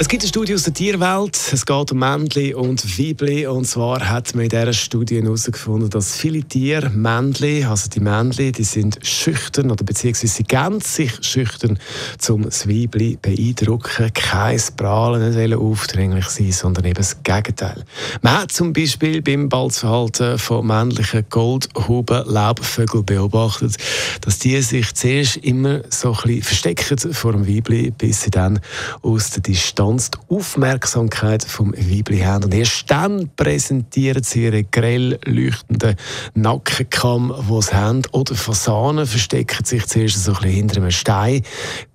es gibt eine Studie aus der Tierwelt. Es geht um Männchen und Weibli. Und zwar hat man in dieser Studie herausgefunden, dass viele Tiere, Männchen, also die Männchen, die sind schüchtern oder beziehungsweise geben sich schüchtern, um das Weibli beeindrucken. Kein Prahlen, nicht aufdringlich sein, sondern eben das Gegenteil. Man hat zum Beispiel beim Balzverhalten von männlichen Goldhuben-Laubvögeln beobachtet, dass die sich zuerst immer so ein bisschen verstecken vor dem Weibli, bis sie dann aus der Distanz ganz die Aufmerksamkeit vom Weibli haben. Und erst dann präsentieren sie ihren grell leuchtenden Nackenkamm, den sie haben. Oder Fasanen verstecken sich zuerst so ein bisschen hinter einem Stein,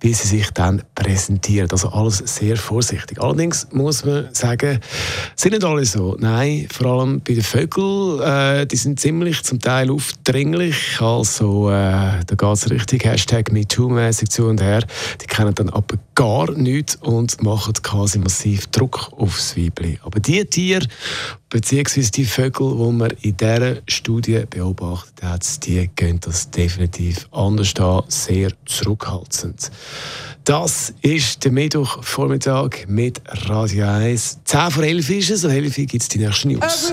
bis sie sich dann präsentieren. Also alles sehr vorsichtig. Allerdings muss man sagen, sind nicht alle so. Nein, vor allem bei den Vögeln, äh, die sind ziemlich zum Teil aufdringlich. Also äh, da geht es richtig Hashtag MeToo-mäßig zu und her. Die kennen dann aber gar nichts und machen quasi massiv Druck aufs Weibli. Aber die Tiere bzw. die Vögel, die man in dieser Studie beobachtet hat, die gehen das definitiv anders an, sehr zurückhaltend. Das ist der Mittwochvormittag mit Radio 1. 10 vor 11 ist es und 11 gibt es die nächsten News.